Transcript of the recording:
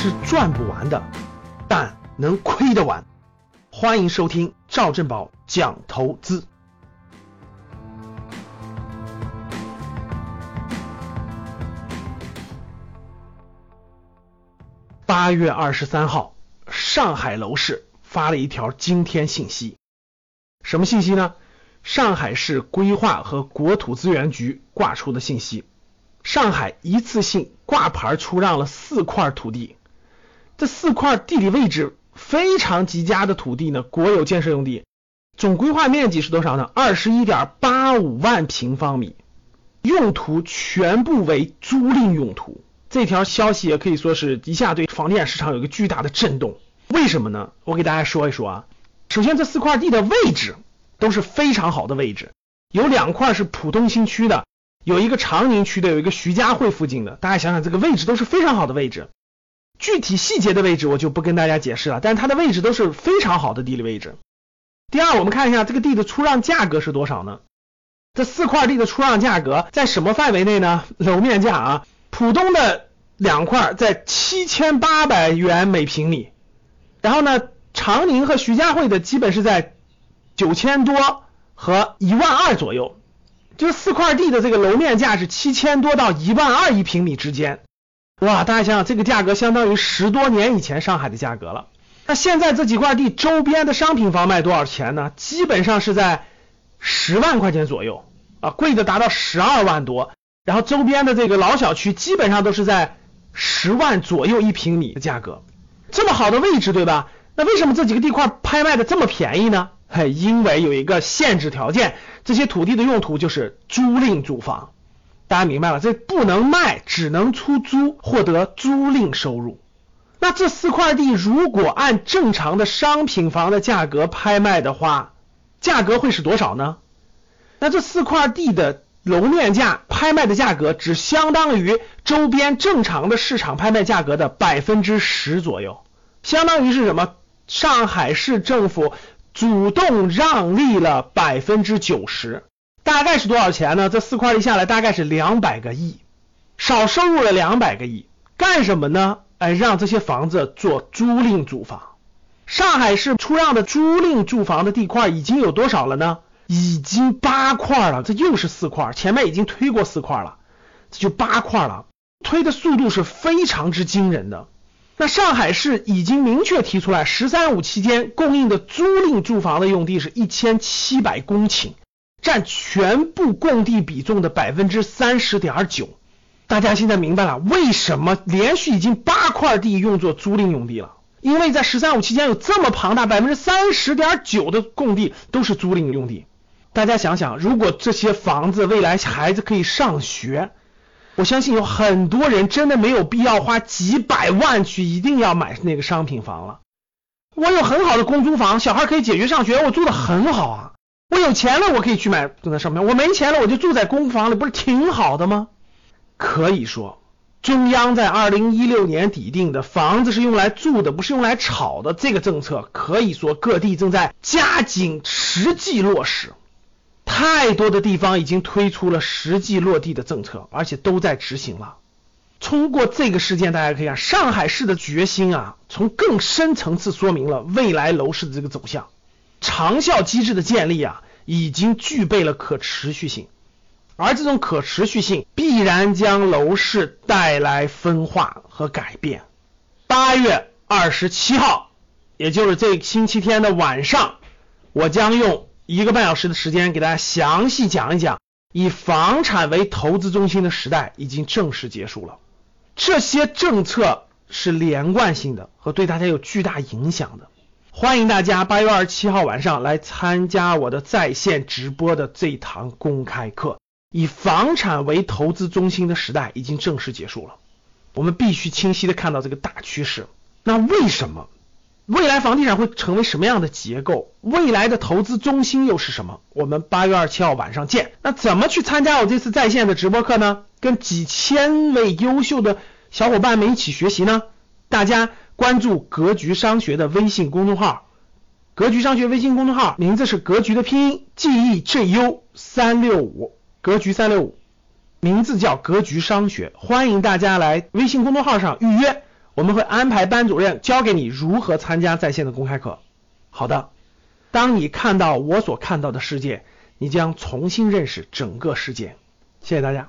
是赚不完的，但能亏得完。欢迎收听赵正宝讲投资。八月二十三号，上海楼市发了一条惊天信息，什么信息呢？上海市规划和国土资源局挂出的信息，上海一次性挂牌出让了四块土地，这四块地理位置非常极佳的土地呢，国有建设用地，总规划面积是多少呢？二十一点八五万平方米，用途全部为租赁用途。这条消息也可以说是一下对房地产市场有一个巨大的震动。为什么呢？我给大家说一说啊。首先，这四块地的位置都是非常好的位置，有两块是浦东新区的，有一个长宁区的，有一个徐家汇附近的。大家想想，这个位置都是非常好的位置。具体细节的位置我就不跟大家解释了，但是它的位置都是非常好的地理位置。第二，我们看一下这个地的出让价格是多少呢？这四块地的出让价格在什么范围内呢？楼面价啊。浦东的两块在七千八百元每平米，然后呢，长宁和徐家汇的基本是在九千多和一万二左右，就四块地的这个楼面价是七千多到一万二一平米之间。哇，大家想想，这个价格相当于十多年以前上海的价格了。那现在这几块地周边的商品房卖多少钱呢？基本上是在十万块钱左右啊，贵的达到十二万多。然后周边的这个老小区基本上都是在十万左右一平米的价格，这么好的位置，对吧？那为什么这几个地块拍卖的这么便宜呢？嘿，因为有一个限制条件，这些土地的用途就是租赁住房，大家明白了？这不能卖，只能出租，获得租赁收入。那这四块地如果按正常的商品房的价格拍卖的话，价格会是多少呢？那这四块地的。楼面价拍卖的价格只相当于周边正常的市场拍卖价格的百分之十左右，相当于是什么？上海市政府主动让利了百分之九十，大概是多少钱呢？这四块一下来大概是两百个亿，少收入了两百个亿，干什么呢？哎，让这些房子做租赁住房。上海市出让的租赁住房的地块已经有多少了呢？已经八块了，这又是四块，前面已经推过四块了，这就八块了，推的速度是非常之惊人的。那上海市已经明确提出来，“十三五”期间供应的租赁住房的用地是一千七百公顷，占全部供地比重的百分之三十点九。大家现在明白了为什么连续已经八块地用作租赁用地了？因为在“十三五”期间有这么庞大百分之三十点九的供地都是租赁用地。大家想想，如果这些房子未来孩子可以上学，我相信有很多人真的没有必要花几百万去一定要买那个商品房了。我有很好的公租房，小孩可以解决上学，我住的很好啊。我有钱了，我可以去买住在上面；我没钱了，我就住在公房里，不是挺好的吗？可以说，中央在二零一六年底定的房子是用来住的，不是用来炒的这个政策，可以说各地正在加紧实际落实。太多的地方已经推出了实际落地的政策，而且都在执行了。通过这个事件，大家可以看上海市的决心啊，从更深层次说明了未来楼市的这个走向。长效机制的建立啊，已经具备了可持续性，而这种可持续性必然将楼市带来分化和改变。八月二十七号，也就是这星期天的晚上，我将用。一个半小时的时间，给大家详细讲一讲，以房产为投资中心的时代已经正式结束了。这些政策是连贯性的和对大家有巨大影响的。欢迎大家八月二十七号晚上来参加我的在线直播的这堂公开课。以房产为投资中心的时代已经正式结束了。我们必须清晰的看到这个大趋势。那为什么？未来房地产会成为什么样的结构？未来的投资中心又是什么？我们八月二十七号晚上见。那怎么去参加我这次在线的直播课呢？跟几千位优秀的小伙伴们一起学习呢？大家关注格局商学的微信公众号，格局商学微信公众号名字是格局的拼音，G E J U 三六五，格局三六五，名字叫格局商学，欢迎大家来微信公众号上预约。我们会安排班主任教给你如何参加在线的公开课。好的，当你看到我所看到的世界，你将重新认识整个世界。谢谢大家。